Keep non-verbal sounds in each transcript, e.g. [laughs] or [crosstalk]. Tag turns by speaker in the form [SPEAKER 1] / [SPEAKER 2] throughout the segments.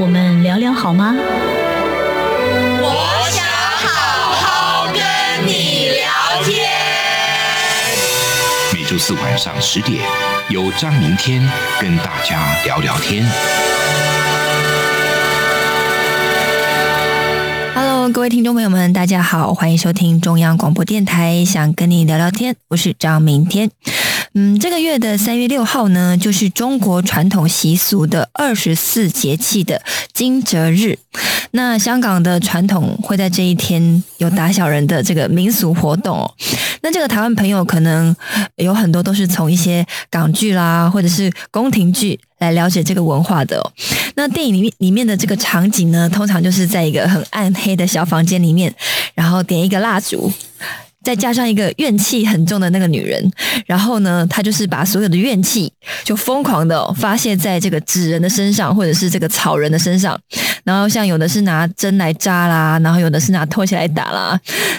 [SPEAKER 1] 我们聊聊好吗？
[SPEAKER 2] 我想好好跟你聊天。
[SPEAKER 3] 每周四晚上十点，由张明天跟大家聊聊天。
[SPEAKER 4] Hello，各位听众朋友们，大家好，欢迎收听中央广播电台，想跟你聊聊天，我是张明天。嗯，这个月的三月六号呢，就是中国传统习俗的二十四节气的惊蛰日。那香港的传统会在这一天有打小人的这个民俗活动。那这个台湾朋友可能有很多都是从一些港剧啦，或者是宫廷剧来了解这个文化的。那电影里面里面的这个场景呢，通常就是在一个很暗黑的小房间里面，然后点一个蜡烛。再加上一个怨气很重的那个女人，[laughs] 然后呢，她就是把所有的怨气就疯狂的、发泄在这个纸人的身上，或者是这个草人的身上。然后像有的是拿针来扎啦，然后有的是拿拖鞋来打啦。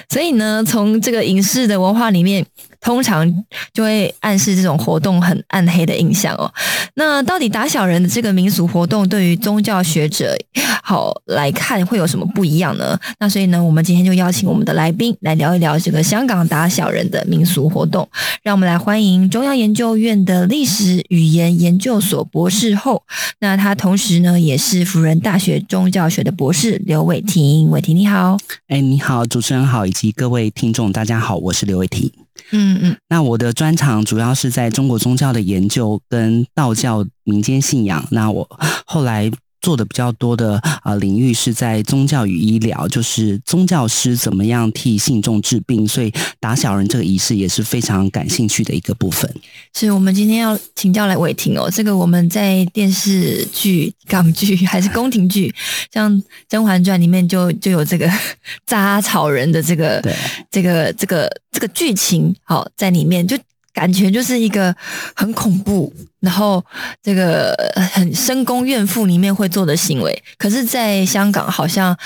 [SPEAKER 4] 所以呢，从这个影视的文化里面，通常就会暗示这种活动很暗黑的印象哦。那到底打小人的这个民俗活动，对于宗教学者好来看会有什么不一样呢？那所以呢，我们今天就邀请我们的来宾来聊一聊这个香港打小人的民俗活动。让我们来欢迎中央研究院的历史语言研究所博士后，那他同时呢也是辅仁大学宗教学的博士刘伟霆。伟霆你好，
[SPEAKER 5] 哎，你好，主持人好，以及各位听众，大家好，我是刘伟霆。
[SPEAKER 4] 嗯嗯，
[SPEAKER 5] 那我的专长主要是在中国宗教的研究跟道教民间信仰。那我后来做的比较多的呃领域是在宗教与医疗，就是宗教师怎么样替信众治病，所以打小人这个仪式也是非常感兴趣的一个部分。
[SPEAKER 4] 是我们今天要请教来伟霆哦，这个我们在电视剧、港剧还是宫廷剧，[laughs] 像《甄嬛传》里面就就有这个 [laughs] 扎草人的这个这个这个这个剧情，好在里面就。感觉就是一个很恐怖，然后这个很深宫怨妇里面会做的行为，可是，在香港好像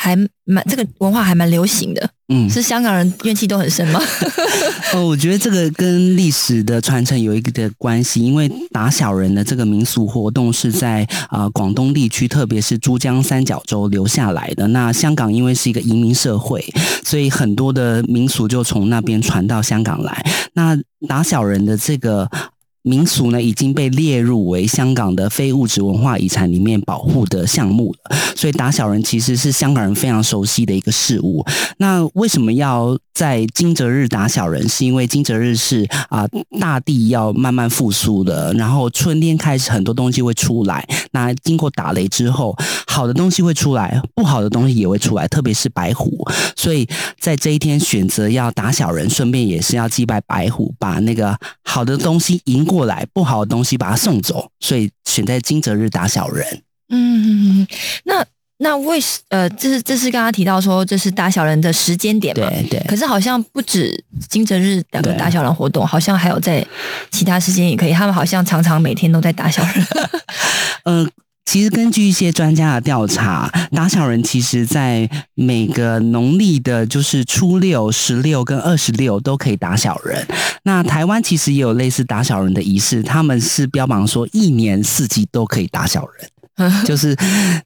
[SPEAKER 4] 还蛮这个文化还蛮流行的。
[SPEAKER 5] 嗯，
[SPEAKER 4] 是香港人怨气都很深吗？[laughs]
[SPEAKER 5] 哦，我觉得这个跟历史的传承有一个的关系，因为打小人的这个民俗活动是在啊、呃广东地区，特别是珠江三角洲留下来的。那香港因为是一个移民社会，所以很多的民俗就从那边传到香港来。那打小人的这个。民俗呢已经被列入为香港的非物质文化遗产里面保护的项目了，所以打小人其实是香港人非常熟悉的一个事物。那为什么要在惊蛰日打小人？是因为惊蛰日是啊、大地要慢慢复苏的，然后春天开始很多东西会出来。那经过打雷之后，好的东西会出来，不好的东西也会出来，特别是白虎。所以在这一天选择要打小人，顺便也是要祭拜白虎，把那个好的东西迎过来，不好的东西把它送走。所以选在惊蛰日打小人。
[SPEAKER 4] 嗯，那那为什呃，这是这是刚刚提到说这是打小人的时间点嘛？
[SPEAKER 5] 对对
[SPEAKER 4] 可是好像不止惊蛰日两个
[SPEAKER 5] 对
[SPEAKER 4] 打小人活动，好像还有在其他时间也可以。他们好像常常每天都在打小人。
[SPEAKER 5] 嗯，[laughs] 其实根据一些专家的调查，打小人其实在每个农历的，就是初六、十六跟二十六都可以打小人。那台湾其实也有类似打小人的仪式，他们是标榜说一年四季都可以打小人。[laughs] 就是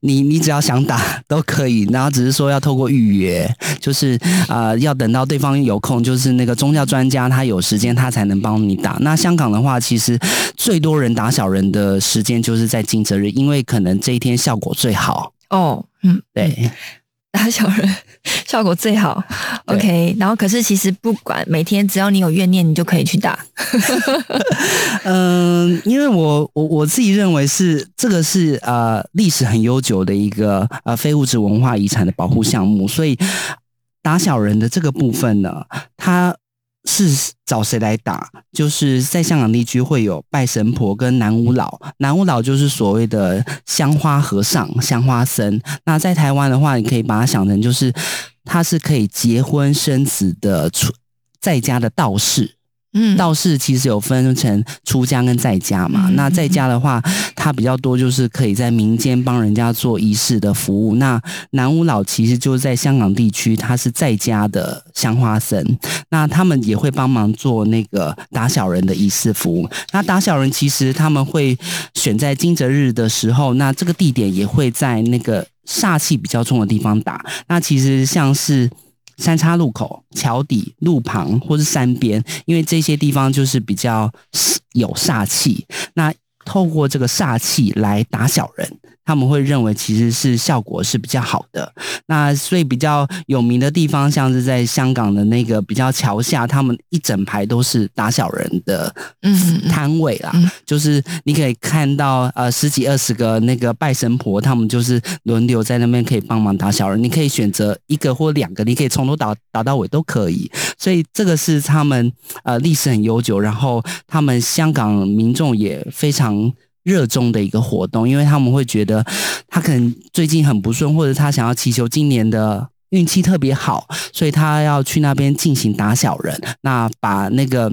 [SPEAKER 5] 你你只要想打都可以，然后只是说要透过预约，就是呃要等到对方有空，就是那个宗教专家他有时间他才能帮你打。那香港的话，其实最多人打小人的时间就是在惊蛰日，因为可能这一天效果最好。
[SPEAKER 4] 哦，嗯，
[SPEAKER 5] 对，
[SPEAKER 4] 打小人效果最好。OK，然后可是其实不管每天只要你有怨念，你就可以去打。
[SPEAKER 5] 嗯，[laughs] 因为我我我自己认为是这个是呃历史很悠久的一个呃非物质文化遗产的保护项目，所以打小人的这个部分呢，它是找谁来打？就是在香港地区会有拜神婆跟南无老，南无老就是所谓的香花和尚、香花僧。那在台湾的话，你可以把它想成就是他是可以结婚生子的在家的道士。
[SPEAKER 4] 嗯，
[SPEAKER 5] 道士其实有分成出家跟在家嘛。那在家的话，他比较多就是可以在民间帮人家做仪式的服务。那南无老其实就是在香港地区，他是在家的香花僧。那他们也会帮忙做那个打小人的仪式服务。那打小人其实他们会选在惊蛰日的时候，那这个地点也会在那个煞气比较重的地方打。那其实像是。三岔路口、桥底、路旁或是山边，因为这些地方就是比较有煞气。那透过这个煞气来打小人。他们会认为其实是效果是比较好的，那所以比较有名的地方，像是在香港的那个比较桥下，他们一整排都是打小人的摊位啦，就是你可以看到呃十几二十个那个拜神婆，他们就是轮流在那边可以帮忙打小人，你可以选择一个或两个，你可以从头打打到尾都可以，所以这个是他们呃历史很悠久，然后他们香港民众也非常。热衷的一个活动，因为他们会觉得他可能最近很不顺，或者他想要祈求今年的运气特别好，所以他要去那边进行打小人，那把那个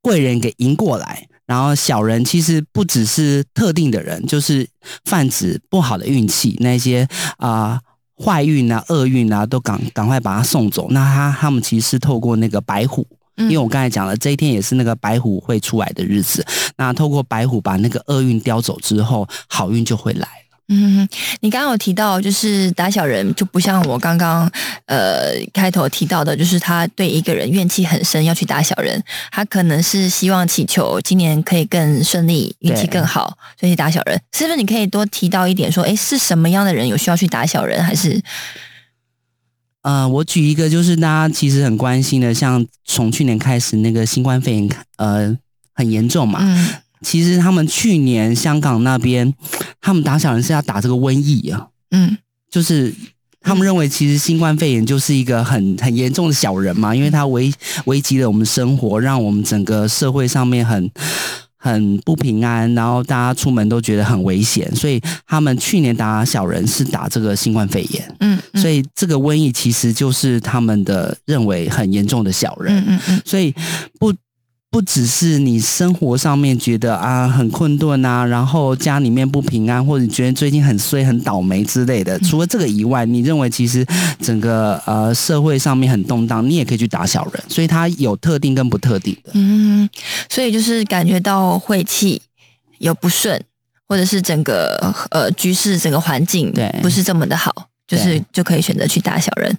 [SPEAKER 5] 贵人给迎过来。然后小人其实不只是特定的人，就是泛指不好的运气，那些啊坏运啊、厄运啊，都赶赶快把他送走。那他他们其实是透过那个白虎。因为我刚才讲了，这一天也是那个白虎会出来的日子。那透过白虎把那个厄运叼走之后，好运就会来了。
[SPEAKER 4] 嗯，你刚刚有提到，就是打小人就不像我刚刚呃开头提到的，就是他对一个人怨气很深，要去打小人。他可能是希望祈求今年可以更顺利，运气更好，所以打小人。是不是？你可以多提到一点，说，哎，是什么样的人有需要去打小人，还是？
[SPEAKER 5] 呃，我举一个，就是大家其实很关心的，像从去年开始那个新冠肺炎，呃，很严重嘛。嗯。其实他们去年香港那边，他们打小人是要打这个瘟疫啊。嗯。就是他们认为，其实新冠肺炎就是一个很很严重的小人嘛，因为它危危及了我们生活，让我们整个社会上面很。很不平安，然后大家出门都觉得很危险，所以他们去年打小人是打这个新冠肺炎，嗯，所以这个瘟疫其实就是他们的认为很严重的小人，嗯嗯嗯，所以不。不只是你生活上面觉得啊很困顿啊，然后家里面不平安，或者你觉得最近很衰、很倒霉之类的。除了这个以外，你认为其实整个呃社会上面很动荡，你也可以去打小人。所以它有特定跟不特定的。
[SPEAKER 4] 嗯，所以就是感觉到晦气有不顺，或者是整个呃局势、整个环境对不是这么的好。就是就可以选择去打小人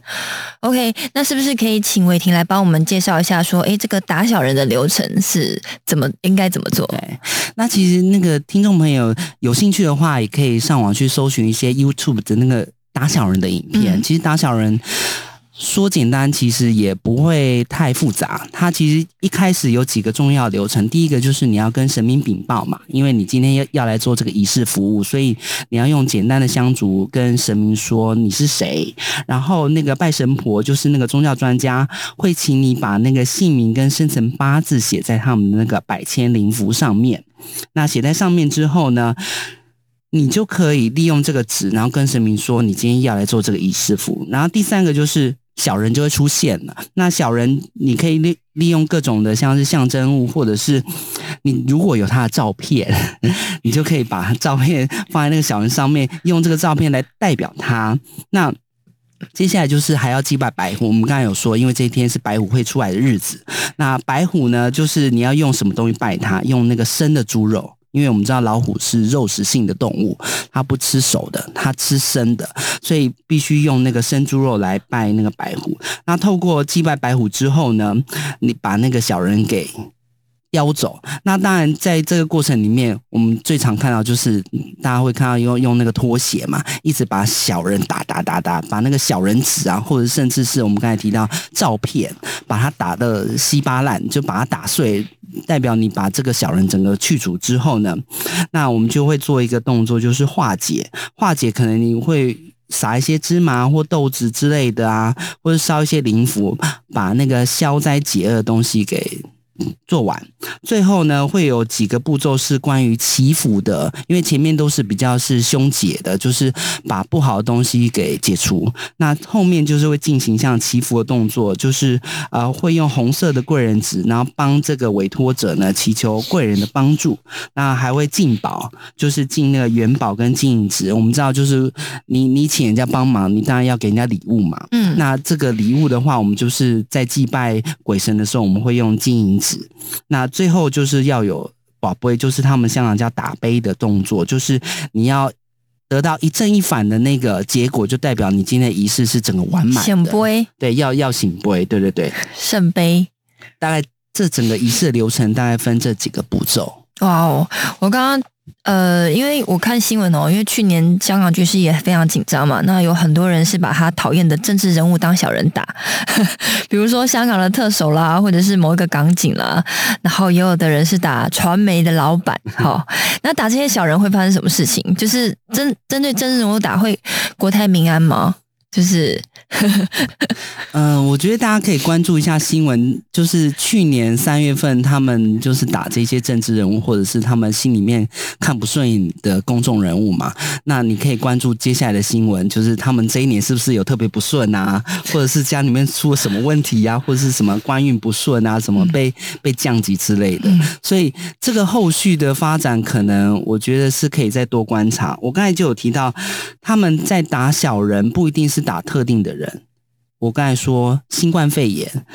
[SPEAKER 4] ，OK？那是不是可以请伟霆来帮我们介绍一下，说，哎，这个打小人的流程是怎么应该怎么做？
[SPEAKER 5] 对，那其实那个听众朋友有兴趣的话，也可以上网去搜寻一些 YouTube 的那个打小人的影片。其实打小人。说简单，其实也不会太复杂。它其实一开始有几个重要流程。第一个就是你要跟神明禀报嘛，因为你今天要要来做这个仪式服务，所以你要用简单的香烛跟神明说你是谁。然后那个拜神婆就是那个宗教专家，会请你把那个姓名跟生辰八字写在他们的那个百千灵符上面。那写在上面之后呢，你就可以利用这个纸，然后跟神明说你今天要来做这个仪式服。然后第三个就是。小人就会出现了。那小人，你可以利利用各种的，像是象征物，或者是你如果有他的照片，[laughs] 你就可以把照片放在那个小人上面，用这个照片来代表他。那接下来就是还要祭拜白虎。我们刚才有说，因为这一天是白虎会出来的日子。那白虎呢，就是你要用什么东西拜他？用那个生的猪肉。因为我们知道老虎是肉食性的动物，它不吃熟的，它吃生的，所以必须用那个生猪肉来拜那个白虎。那透过祭拜白虎之后呢，你把那个小人给叼走。那当然，在这个过程里面，我们最常看到就是大家会看到用用那个拖鞋嘛，一直把小人打打打打，把那个小人纸啊，或者甚至是我们刚才提到照片，把它打的稀巴烂，就把它打碎。代表你把这个小人整个去除之后呢，那我们就会做一个动作，就是化解。化解可能你会撒一些芝麻或豆子之类的啊，或者烧一些灵符，把那个消灾解厄的东西给做完。最后呢，会有几个步骤是关于祈福的，因为前面都是比较是凶解的，就是把不好的东西给解除。那后面就是会进行像祈福的动作，就是呃会用红色的贵人纸，然后帮这个委托者呢祈求贵人的帮助。那还会进宝，就是进那个元宝跟金银纸。我们知道，就是你你请人家帮忙，你当然要给人家礼物嘛。
[SPEAKER 4] 嗯
[SPEAKER 5] 那这个礼物的话，我们就是在祭拜鬼神的时候，我们会用金银纸。那最后就是要有宝贝，就是他们香港叫打杯的动作，就是你要得到一正一反的那个结果，就代表你今天的仪式是整个完满的。
[SPEAKER 4] 显杯、
[SPEAKER 5] 对，要要醒杯，对对对，
[SPEAKER 4] 圣杯。
[SPEAKER 5] 大概这整个仪式的流程大概分这几个步骤。
[SPEAKER 4] 哇哦！我刚刚呃，因为我看新闻哦，因为去年香港局势也非常紧张嘛，那有很多人是把他讨厌的政治人物当小人打，[laughs] 比如说香港的特首啦，或者是某一个港警啦，然后也有的人是打传媒的老板。[laughs] 好，那打这些小人会发生什么事情？就是针针对政治人物打会国泰民安吗？就是
[SPEAKER 5] 嗯、[laughs] 我觉得大家可以关注一下新闻，就是去年三月份他们就是打这些政治人物，或者是他们心里面看不顺眼的公众人物嘛。那你可以关注接下来的新闻，就是他们这一年是不是有特别不顺啊，[laughs] 或者是家里面出了什么问题呀、或者是什么官运不顺啊，什么被被降级之类的。所以这个后续的发展，可能我觉得是可以再多观察。我刚才就有提到，他们在打小人，不一定是打特定的人。我刚才说新冠肺炎，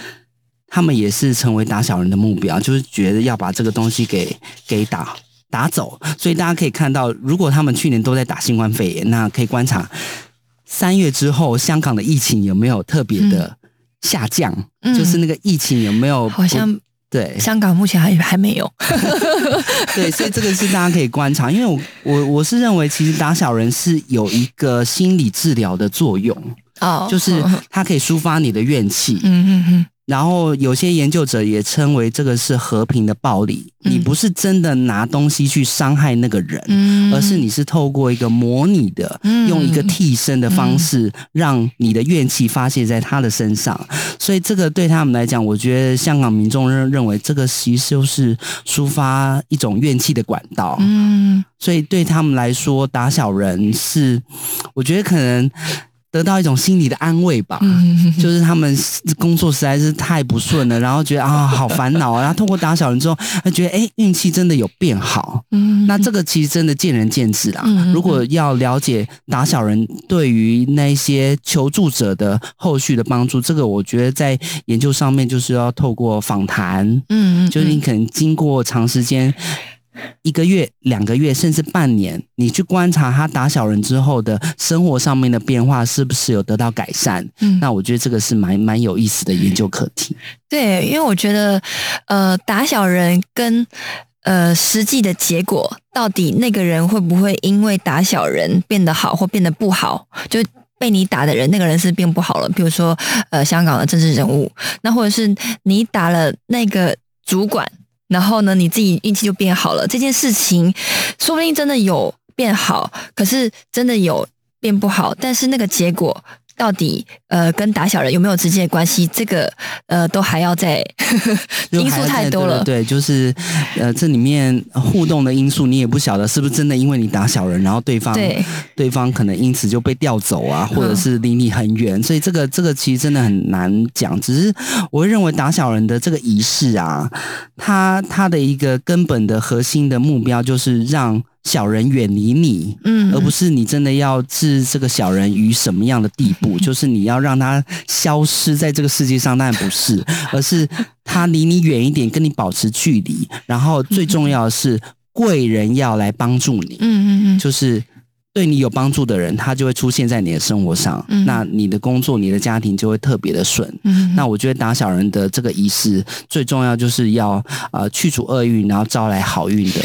[SPEAKER 5] 他们也是成为打小人的目标，就是觉得要把这个东西给给打打走。所以大家可以看到，如果他们去年都在打新冠肺炎，那可以观察三月之后香港的疫情有没有特别的下降，
[SPEAKER 4] 嗯
[SPEAKER 5] 就是那个疫情有没有
[SPEAKER 4] 好像
[SPEAKER 5] 对
[SPEAKER 4] 香港目前还还没有。[laughs]
[SPEAKER 5] 对，所以这个是大家可以观察，因为我我我是认为，其实打小人是有一个心理治疗的作用，
[SPEAKER 4] 哦，
[SPEAKER 5] 就是它可以抒发你的怨气。
[SPEAKER 4] 嗯嗯嗯
[SPEAKER 5] 然后有些研究者也称为这个是和平的暴力，你不是真的拿东西去伤害那个人，
[SPEAKER 4] 嗯，
[SPEAKER 5] 而是你是透过一个模拟的，
[SPEAKER 4] 嗯。
[SPEAKER 5] 用一个替身的方式，让你的怨气发泄在他的身上。所以这个对他们来讲，我觉得香港民众认认为这个其实就是抒发一种怨气的管道。
[SPEAKER 4] 嗯。
[SPEAKER 5] 所以对他们来说，打小人是，我觉得可能得到一种心理的安慰吧。
[SPEAKER 4] 嗯 [laughs]
[SPEAKER 5] 就是他们工作实在是太不顺了，然后觉得啊好烦恼啊，然后通过打小人之后，他觉得哎运气真的有变好。
[SPEAKER 4] 嗯，
[SPEAKER 5] 那这个其实真的见仁见智啦。如果要了解打小人对于那些求助者的后续的帮助，这个我觉得在研究上面就是要透过访谈，
[SPEAKER 4] 嗯嗯，
[SPEAKER 5] 就是你可能经过长时间。一个月、两个月，甚至半年，你去观察他打小人之后的生活上面的变化，是不是有得到改善？
[SPEAKER 4] 嗯
[SPEAKER 5] 那我觉得这个是蛮蛮有意思的研究课题。
[SPEAKER 4] 对，因为我觉得，呃，打小人跟呃实际的结果，到底那个人会不会因为打小人变得好或变得不好，就。被你打的人，那个人是变不好了。比如说，呃，香港的政治人物，那或者是你打了那个主管，然后呢，你自己运气就变好了。这件事情说不定真的有变好，可是真的有变不好，但是那个结果到底呃跟打小人有没有直接关系？这个呃都还要再因素
[SPEAKER 5] 就还要再
[SPEAKER 4] 太多了。
[SPEAKER 5] 对对对，就是呃，这里面互动的因素，你也不晓得是不是真的因为你打小人，然后对方
[SPEAKER 4] 对
[SPEAKER 5] 对方可能因此就被调走啊，或者是离你很远，所以这个这个其实真的很难讲。只是我会认为打小人的这个仪式啊，它它的一个根本的核心的目标就是让小人远离你，
[SPEAKER 4] 嗯
[SPEAKER 5] 而不是你真的要置这个小人于什么样的地步，[laughs] 就是你要让他消失在这个世界上，当然不是，[laughs] 而是他离你远一点，跟你保持距离，然后最重要的是贵人要来帮助你，
[SPEAKER 4] 嗯嗯嗯，
[SPEAKER 5] 就是。对你有帮助的人，他就会出现在你的生活上，
[SPEAKER 4] 嗯
[SPEAKER 5] 那你的工作、你的家庭就会特别的顺。
[SPEAKER 4] 嗯
[SPEAKER 5] 那我觉得打小人的这个仪式最重要，就是要呃去除厄运，然后招来好运的。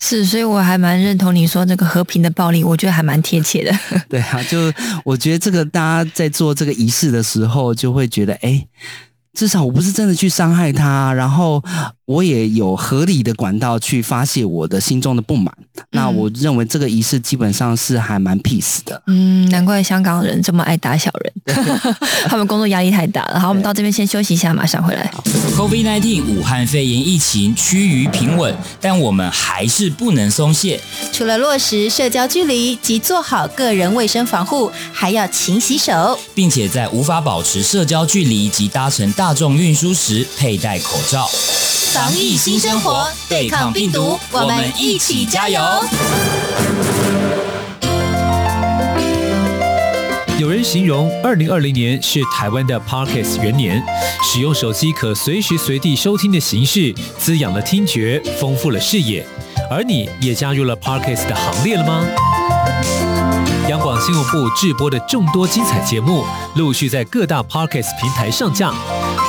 [SPEAKER 4] 是，所以我还蛮认同你说这个和平的暴力，我觉得还蛮贴切的。[laughs]
[SPEAKER 5] 对啊，就我觉得这个大家在做这个仪式的时候，就会觉得，哎，至少我不是真的去伤害他，然后我也有合理的管道去发泄我的心中的不满。那我认为这个仪式基本上是还蛮 peace 的。
[SPEAKER 4] 嗯，难怪香港人这么爱打小人，[laughs] 他们工作压力太大了。好，我们到这边先休息一下，马上回来。
[SPEAKER 6] COVID-19 武汉肺炎疫情趋于平稳，但我们还是不能松懈。
[SPEAKER 7] 除了落实社交距离及做好个人卫生防护，还要勤洗手，
[SPEAKER 6] 并且在无法保持社交距离及搭乘大众运输时佩戴口罩。
[SPEAKER 7] 防疫新生活，对抗病毒，我们一起加油！
[SPEAKER 8] 有人形容二零二零年是台湾的 Parkes 元年，使用手机可随时随地收听的形式，滋养了听觉，丰富了视野。而你也加入了 Parkes 的行列了吗？央广新闻部制播的众多精彩节目，陆续在各大 Parkes 平台上架，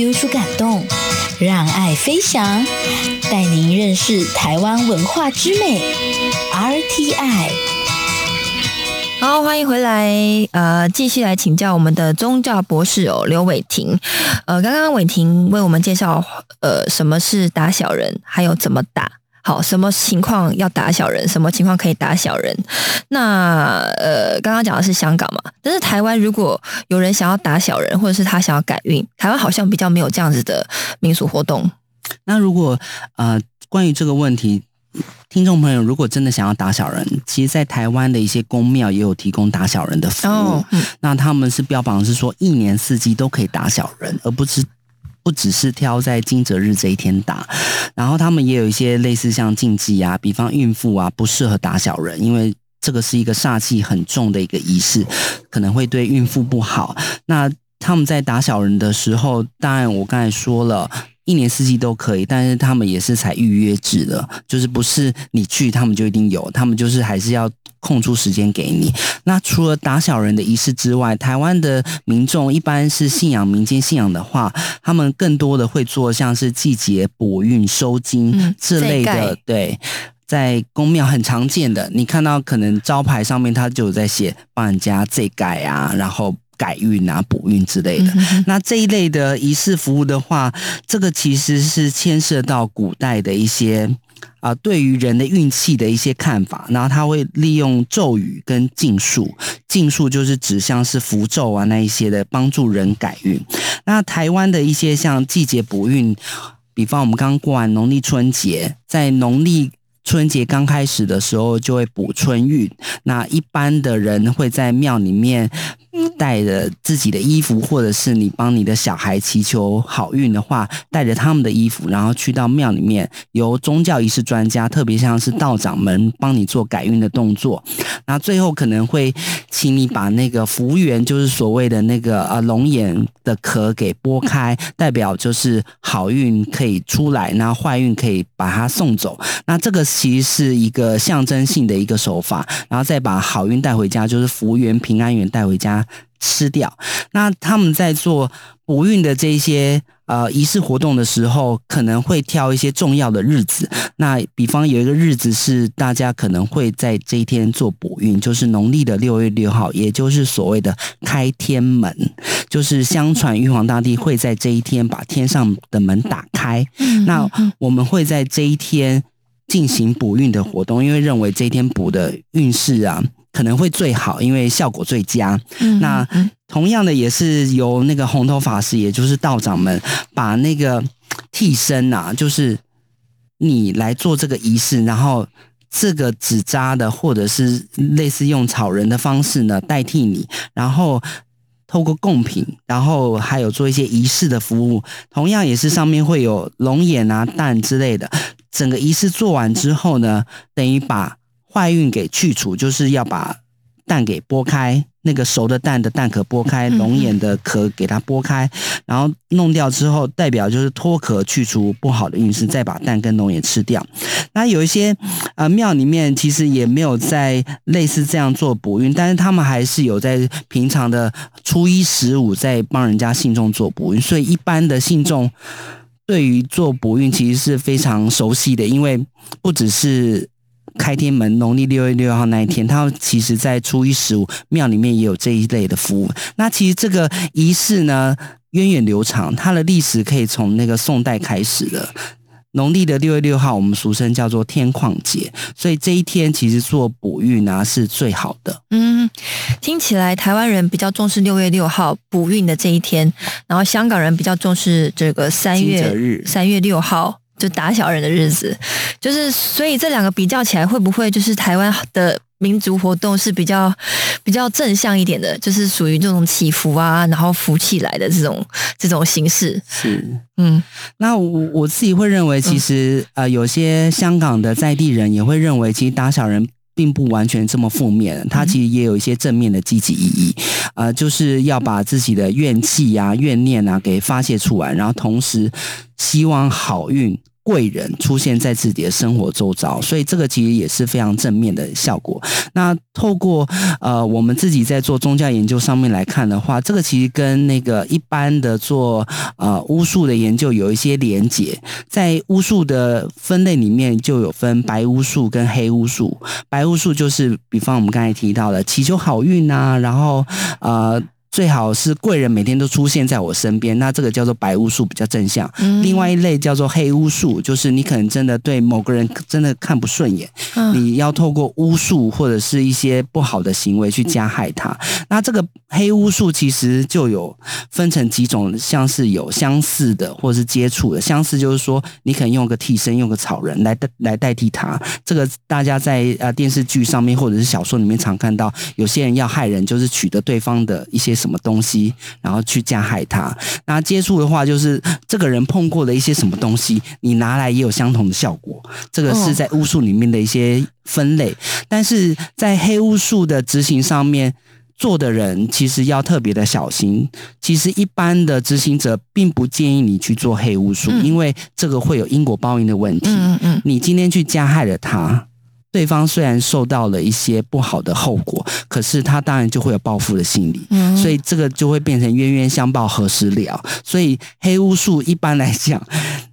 [SPEAKER 7] Feel 出感动，让爱飞翔，带您认识台湾文化之美。RTI。
[SPEAKER 4] 好，欢迎回来。呃，继续来请教我们的宗教博士哦，刘伟霆。呃，刚刚伟霆为我们介绍，呃，什么是打小人，还有怎么打。好，什么情况要打小人，什么情况可以打小人？那呃，刚刚讲的是香港嘛，但是台湾如果有人想要打小人，或者是他想要改运，台湾好像比较没有这样子的民俗活动。
[SPEAKER 5] 那如果呃，关于这个问题，听众朋友如果真的想要打小人，其实，在台湾的一些宫庙也有提供打小人的服务。
[SPEAKER 4] 哦嗯、
[SPEAKER 5] 那他们是标榜是说，一年四季都可以打小人，而不是。不只是挑在惊蛰日这一天打，然后他们也有一些类似像禁忌啊，比方孕妇啊不适合打小人，因为这个是一个煞气很重的一个仪式，可能会对孕妇不好。那他们在打小人的时候，当然我刚才说了。一年四季都可以，但是他们也是采预约制的，就是不是你去他们就一定有，他们就是还是要空出时间给你。那除了打小人的仪式之外，台湾的民众一般是信仰民间信仰的话，他们更多的会做像是季节补运、收金、嗯、这类的，对。在公庙很常见的，你看到可能招牌上面他就有在写帮人家这改啊，然后。改运啊、补运之类的，嗯、那这一类的仪式服务的话，这个其实是牵涉到古代的一些啊、呃，对于人的运气的一些看法。然后他会利用咒语跟禁术，禁术就是指像是符咒啊那一些的，帮助人改运。那台湾的一些像季节补运，比方我们刚过完农历春节，在农历。春节刚开始的时候就会补春运，那一般的人会在庙里面带着自己的衣服，或者是你帮你的小孩祈求好运的话，带着他们的衣服，然后去到庙里面，由宗教仪式专家，特别像是道长们帮你做改运的动作，那最后可能会请你把那个福缘，就是所谓的那个呃龙眼的壳给剥开，代表就是好运可以出来，那坏运可以把它送走，那这个。其实是一个象征性的一个手法，然后再把好运带回家，就是福源、平安源带回家吃掉。那他们在做补运的这些呃仪式活动的时候，可能会挑一些重要的日子。那比方有一个日子是大家可能会在这一天做补运，就是农历的六月六号，也就是所谓的开天门。就是相传玉皇大帝会在这一天把天上的门打开。那我们会在这一天。进行补运的活动，因为认为这一天补的运势啊可能会最好，因为效果最佳。
[SPEAKER 4] 嗯、
[SPEAKER 5] 那同样的也是由那个红头法师，也就是道长们，把那个替身啊，就是你来做这个仪式，然后这个纸扎的，或者是类似用草人的方式呢代替你，然后。透过贡品，然后还有做一些仪式的服务，同样也是上面会有龙眼啊、蛋之类的。整个仪式做完之后呢，等于把坏运给去除，就是要把蛋给剥开，那个熟的蛋的蛋壳剥开，
[SPEAKER 4] 嗯
[SPEAKER 5] 龙眼的壳给它剥开，然后弄掉之后，代表就是脱壳去除不好的运势，再把蛋跟龙眼吃掉。那有一些呃庙里面其实也没有在类似这样做补运，但是他们还是有在平常的初一十五在帮人家信众做补运，所以一般的信众对于做补运其实是非常熟悉的，因为不只是。开天门农历六月六号那一天，他其实在初一十五庙里面也有这一类的服务。那其实这个仪式呢，源远流长，它的历史可以从那个宋代开始的。农历的六月六号，我们俗称叫做天旷节，所以这一天其实做补运啊是最好的。
[SPEAKER 4] 嗯，听起来台湾人比较重视六月六号补运的这一天，然后香港人比较重视这个三月三月六号。就打小人的日子，就是所以这两个比较起来，会不会就是台湾的民族活动是比较比较正向一点的，就是属于这种祈福啊，然后福气来的这种这种形式。
[SPEAKER 5] 是，
[SPEAKER 4] 嗯，
[SPEAKER 5] 那我我自己会认为，其实、呃，有些香港的在地人也会认为，其实打小人。并不完全这么负面，它其实也有一些正面的积极意义，呃，就是要把自己的怨气啊、怨念啊给发泄出来，然后同时希望好运。贵人出现在自己的生活周遭，所以这个其实也是非常正面的效果。那透过呃我们自己在做宗教研究上面来看的话，这个其实跟那个一般的做呃巫术的研究有一些连结。在巫术的分类里面，就有分白巫术跟黑巫术。白巫术就是比方我们刚才提到的祈求好运啊，然后呃。最好是贵人每天都出现在我身边，那这个叫做白巫术，比较正向。
[SPEAKER 4] 嗯
[SPEAKER 5] 另外一类叫做黑巫术，就是你可能真的对某个人真的看不顺眼，
[SPEAKER 4] 嗯
[SPEAKER 5] 你要透过巫术或者是一些不好的行为去加害他。那这个黑巫术其实就有分成几种，像是有相似的或者是接触的。相似就是说，你可能用个替身，用个草人来代来代替他。这个大家在呃电视剧上面或者是小说里面常看到，有些人要害人，就是取得对方的一些什么东西，然后去加害他。那接触的话，就是这个人碰过的一些什么东西，你拿来也有相同的效果。这个是在巫术里面的一些分类，但是在黑巫术的执行上面。做的人其实要特别的小心。其实一般的执行者并不建议你去做黑巫术，因为这个会有因果报应的问题。
[SPEAKER 4] 嗯嗯，
[SPEAKER 5] 你今天去加害了他，对方虽然受到了一些不好的后果，可是他当然就会有报复的心理。
[SPEAKER 4] 嗯
[SPEAKER 5] 所以这个就会变成冤冤相报何时了。所以黑巫术一般来讲，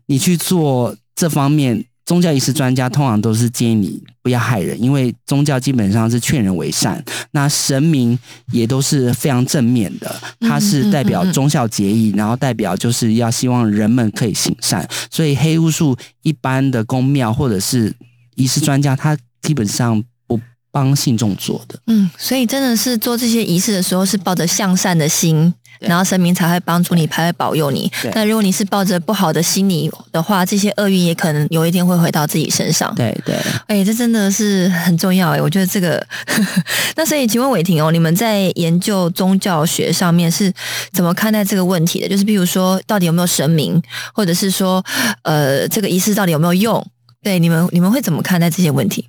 [SPEAKER 5] 你去做这方面。宗教仪式专家通常都是建议你不要害人，因为宗教基本上是劝人为善。那神明也都是非常正面的，它是代表忠孝节义，然后代表就是要希望人们可以行善。所以黑巫术一般的宫庙或者是仪式专家，他基本上不帮信众做的。
[SPEAKER 4] 嗯，所以真的是做这些仪式的时候，是抱着向善的心，然后神明才会帮助你，才会保佑你
[SPEAKER 5] 对。
[SPEAKER 4] 那如果你是抱着不好的心理的话，这些厄运也可能有一天会回到自己身上。
[SPEAKER 5] 对对，
[SPEAKER 4] 哎，这真的是很重要哎，我觉得这个。[laughs] 那所以，请问伟霆哦，你们在研究宗教学上面是怎么看待这个问题的？就是譬如说，到底有没有神明，或者是说，呃，这个仪式到底有没有用？对，你们你们会怎么看待这些问题？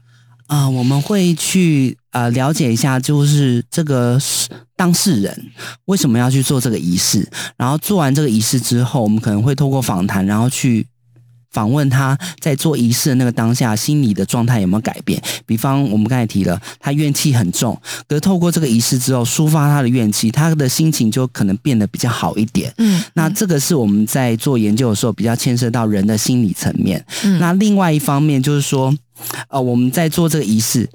[SPEAKER 5] 啊、我们会去呃了解一下，就是这个是当事人为什么要去做这个仪式，然后做完这个仪式之后，我们可能会透过访谈，然后去访问他在做仪式的那个当下心理的状态有没有改变。比方我们刚才提了，他怨气很重，可是透过这个仪式之后，抒发他的怨气，他的心情就可能变得比较好一点。
[SPEAKER 4] 嗯，
[SPEAKER 5] 那这个是我们在做研究的时候比较牵涉到人的心理层面。
[SPEAKER 4] 嗯
[SPEAKER 5] 那另外一方面就是说，呃，我们在做这个仪式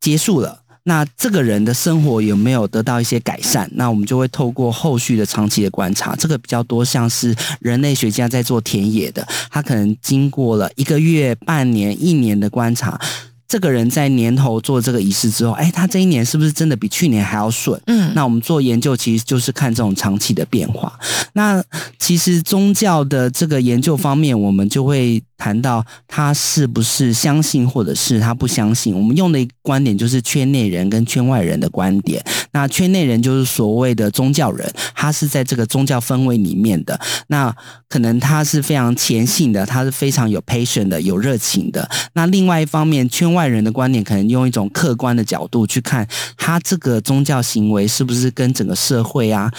[SPEAKER 5] 结束了。那这个人的生活有没有得到一些改善？那我们就会透过后续的长期的观察，这个比较多像是人类学家在做田野的，他可能经过了一个月、半年、一年的观察，这个人在年头做这个仪式之后，哎，他这一年是不是真的比去年还要顺？
[SPEAKER 4] 嗯，
[SPEAKER 5] 那我们做研究其实就是看这种长期的变化。那其实宗教的这个研究方面，我们就会谈到他是不是相信，或者是他不相信。我们用的一个观点就是圈内人跟圈外人的观点。那圈内人就是所谓的宗教人，他是在这个宗教氛围里面的。那可能他是非常虔信的，他是非常有 patient 的，有热情的。那另外一方面，圈外人的观点可能用一种客观的角度去看他这个宗教行为是不是跟整个社会啊、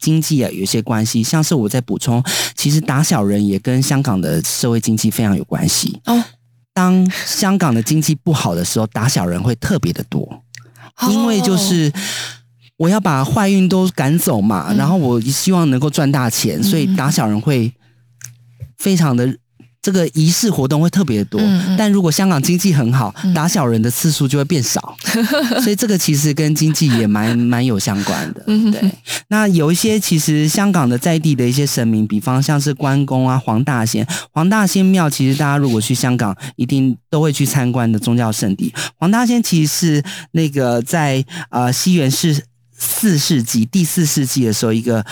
[SPEAKER 5] 经济啊有一些关系。像是我在补充，其实打小人也跟香港的社会经济非常有关系哦。当香港的经济不好的时候，打小人会特别的多，因为就是我要把坏运都赶走嘛，然后我希望能够赚大钱，所以打小人会非常的。这个仪式活动会特别多，但如果香港经济很好，打小人的次数就会变少，[laughs] 所以这个其实跟经济也蛮 [laughs] 蛮有相关的。对，那有一些其实香港的在地的一些神明，比方像是关公啊、黄大仙、黄大仙庙，其实大家如果去香港，一定都会去参观的宗教圣地。黄大仙其实是那个在呃西元是四世纪、第四世纪的时候一个。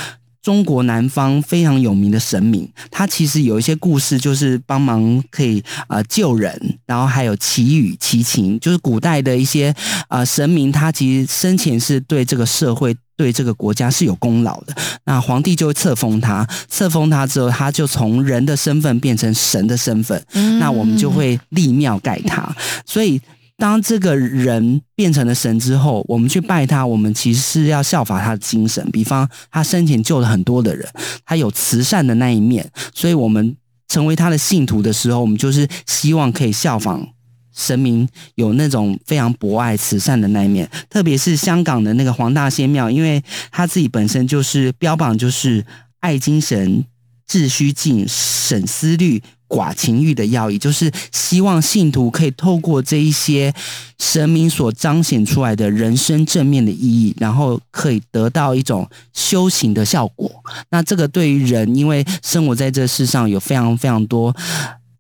[SPEAKER 5] 中国南方非常有名的神明，他其实有一些故事，就是帮忙可以呃救人，然后还有祈雨祈晴，就是古代的一些呃神明，他其实生前是对这个社会、对这个国家是有功劳的。那皇帝就会册封他，册封他之后，他就从人的身份变成神的身份，那我们就会立庙盖他，所以。当这个人变成了神之后，我们去拜他，我们其实是要效法他的精神。比方他生前救了很多的人，他有慈善的那一面，所以我们成为他的信徒的时候，我们就是希望可以效仿神明，有那种非常博爱慈善的那一面。特别是香港的那个黄大仙庙，因为他自己本身就是标榜就是爱精神、治虚静、省思虑。寡情欲的要义，就是希望信徒可以透过这一些神明所彰显出来的人生正面的意义，然后可以得到一种修行的效果。那这个对于人，因为生活在这世上有非常非常多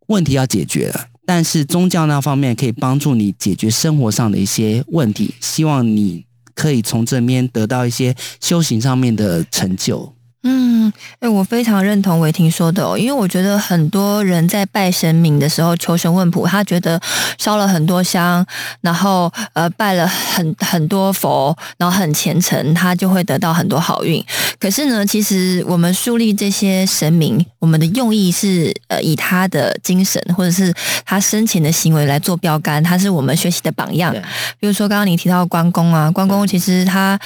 [SPEAKER 5] 问题要解决了，但是宗教那方面可以帮助你解决生活上的一些问题，希望你可以从这边得到一些修行上面的成就。
[SPEAKER 4] 嗯，哎，我非常认同伟霆说的哦，因为我觉得很多人在拜神明的时候求神问卜，他觉得烧了很多香，然后呃拜了很很多佛，然后很虔诚，他就会得到很多好运。可是呢，其实我们树立这些神明，我们的用意是呃以他的精神或者是他生前的行为来做标杆，他是我们学习的榜样。比如说刚刚你提到关公啊，关公其实他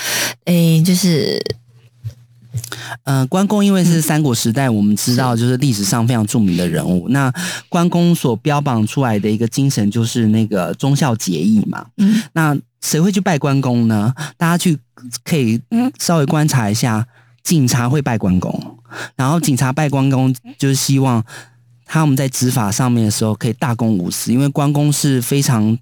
[SPEAKER 4] 诶就是。
[SPEAKER 5] 呃，关公因为是三国时代，我们知道就是历史上非常著名的人物。那关公所标榜出来的一个精神就是那个忠孝节义嘛。嗯，那谁会去拜关公呢？大家去可以稍微观察一下，警察会拜关公，然后警察拜关公就是希望他们在执法上面的时候可以大公无私，因为关公是非常。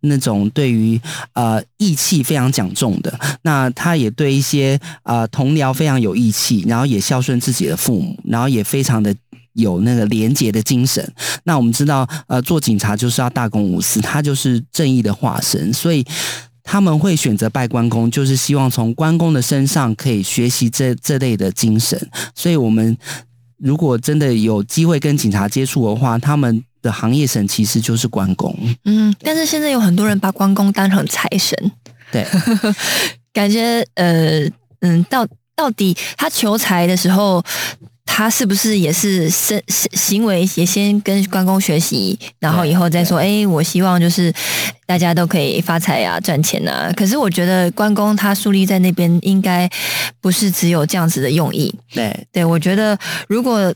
[SPEAKER 5] 那种对于呃义气非常讲重的，那他也对一些呃同僚非常有义气，然后也孝顺自己的父母，然后也非常的有那个廉洁的精神。那我们知道，呃，做警察就是要大公无私，他就是正义的化身，所以他们会选择拜关公，就是希望从关公的身上可以学习这这类的精神。所以，我们如果真的有机会跟警察接触的话，他们。的行业神其实就是关公，
[SPEAKER 4] 嗯，但是现在有很多人把关公当成财神，
[SPEAKER 5] 对，[laughs]
[SPEAKER 4] 感觉呃嗯，到到底他求财的时候，他是不是也是身行为也先跟关公学习，然后以后再说，哎，我希望就是大家都可以发财啊，赚钱啊。可是我觉得关公他树立在那边，应该不是只有这样子的用意，
[SPEAKER 5] 对，
[SPEAKER 4] 对我觉得如果。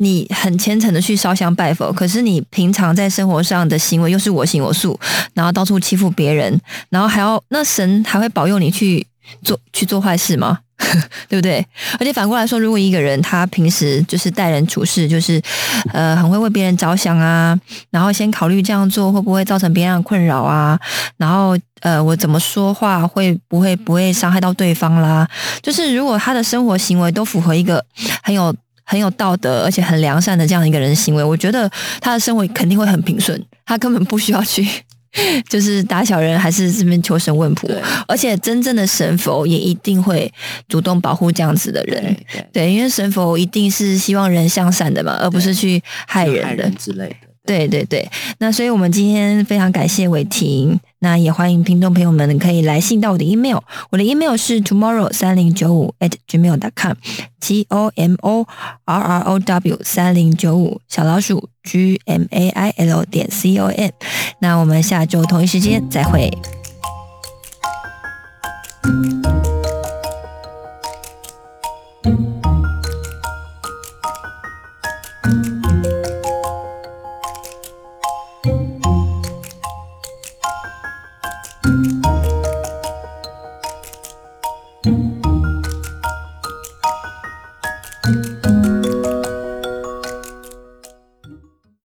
[SPEAKER 4] 你很虔诚的去烧香拜佛，可是你平常在生活上的行为又是我行我素，然后到处欺负别人，然后还要那神还会保佑你去做去做坏事吗？[laughs] 对不对？而且反过来说，如果一个人他平时就是待人处事就是呃很会为别人着想啊，然后先考虑这样做会不会造成别人的困扰啊，然后呃我怎么说话会不会不会伤害到对方啦？就是如果他的生活行为都符合一个很有。很有道德，而且很良善的这样一个人行为，我觉得他的生活肯定会很平顺，他根本不需要去 [laughs] 就是打小人还是这边求神问卜，而且真正的神佛也一定会主动保护这样子的人，对，因为神佛一定是希望人向善的嘛，而不是去害人的。
[SPEAKER 5] 之类的。
[SPEAKER 4] 对对对，那所以我们今天非常感谢伟霆，那也欢迎听众朋友们可以来信到我的 email，我的 email 是 tomorrow 三零九五 at gmail dot com，t o m o r r o w 三零九五小老鼠 g m a i l 点 c o m，那我们下周同一时间再会。